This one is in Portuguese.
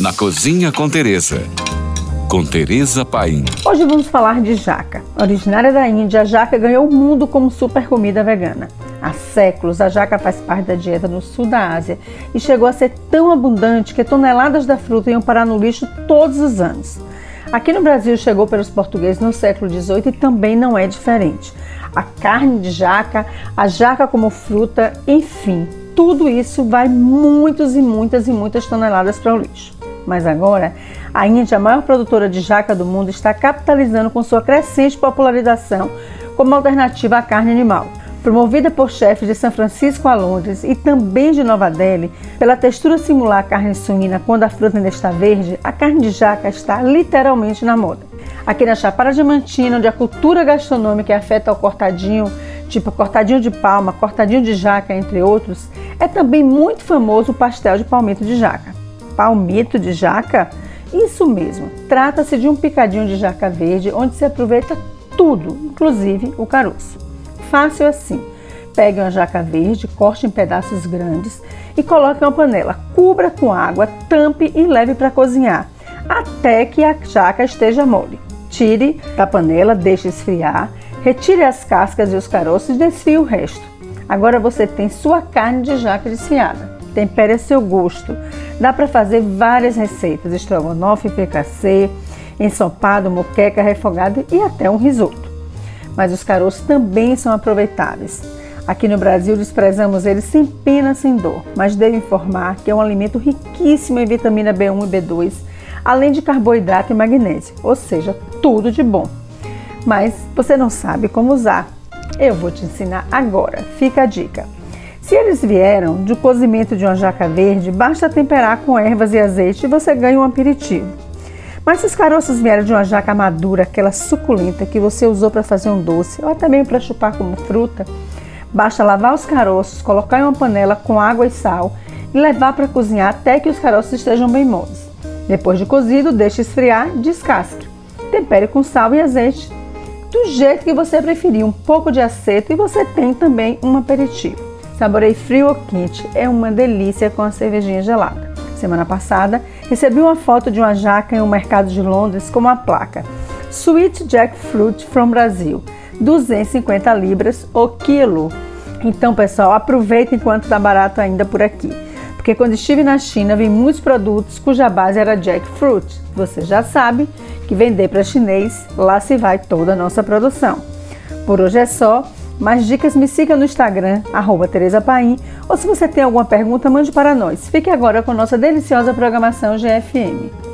Na Cozinha com Teresa. Com Teresa Paim. Hoje vamos falar de jaca. Originária da Índia, a jaca ganhou o mundo como super comida vegana. Há séculos, a jaca faz parte da dieta no sul da Ásia e chegou a ser tão abundante que toneladas da fruta iam parar no lixo todos os anos. Aqui no Brasil chegou pelos portugueses no século XVIII e também não é diferente. A carne de jaca, a jaca como fruta, enfim, tudo isso vai muitas e muitas e muitas toneladas para o lixo. Mas agora, a Índia, a maior produtora de jaca do mundo, está capitalizando com sua crescente popularização como alternativa à carne animal. Promovida por chefes de São Francisco a Londres e também de Nova Delhi, pela textura simular a carne suína quando a fruta ainda está verde, a carne de jaca está literalmente na moda. Aqui na Chapada Diamantina, onde a cultura gastronômica afeta o cortadinho, tipo cortadinho de palma, cortadinho de jaca, entre outros, é também muito famoso o pastel de palmito de jaca. Palmito de jaca? Isso mesmo, trata-se de um picadinho de jaca verde onde se aproveita tudo, inclusive o caroço. Fácil assim. Pegue uma jaca verde, corte em pedaços grandes e coloque em uma panela. Cubra com água, tampe e leve para cozinhar até que a jaca esteja mole. Tire da panela, deixe esfriar, retire as cascas e os caroços e desfie o resto. Agora você tem sua carne de jaca desfiada. Tempere a seu gosto. Dá para fazer várias receitas: estrogonofe, fricassê, ensopado, moqueca, refogado e até um risoto mas os caroços também são aproveitáveis. Aqui no Brasil desprezamos eles sem pena, sem dor, mas devo informar que é um alimento riquíssimo em vitamina B1 e B2, além de carboidrato e magnésio, ou seja, tudo de bom. Mas você não sabe como usar. Eu vou te ensinar agora. Fica a dica. Se eles vieram do cozimento de uma jaca verde, basta temperar com ervas e azeite e você ganha um aperitivo. Mas se os caroços vieram de uma jaca madura, aquela suculenta que você usou para fazer um doce ou até mesmo para chupar como fruta, basta lavar os caroços, colocar em uma panela com água e sal e levar para cozinhar até que os caroços estejam bem moles. Depois de cozido, deixe esfriar e descasque. Tempere com sal e azeite, do jeito que você preferir, um pouco de aceto e você tem também um aperitivo. Saborei frio ou quente, é uma delícia com a cervejinha gelada. Semana passada, recebi uma foto de uma jaca em um mercado de Londres com uma placa Sweet Jackfruit from Brasil, 250 libras o quilo. Então, pessoal, aproveita enquanto está barato ainda por aqui. Porque quando estive na China, vi muitos produtos cuja base era jackfruit. Você já sabe que vender para chinês, lá se vai toda a nossa produção. Por hoje é só. Mais dicas, me siga no Instagram, arroba Tereza Paim, ou se você tem alguma pergunta, mande para nós. Fique agora com nossa deliciosa programação GFM.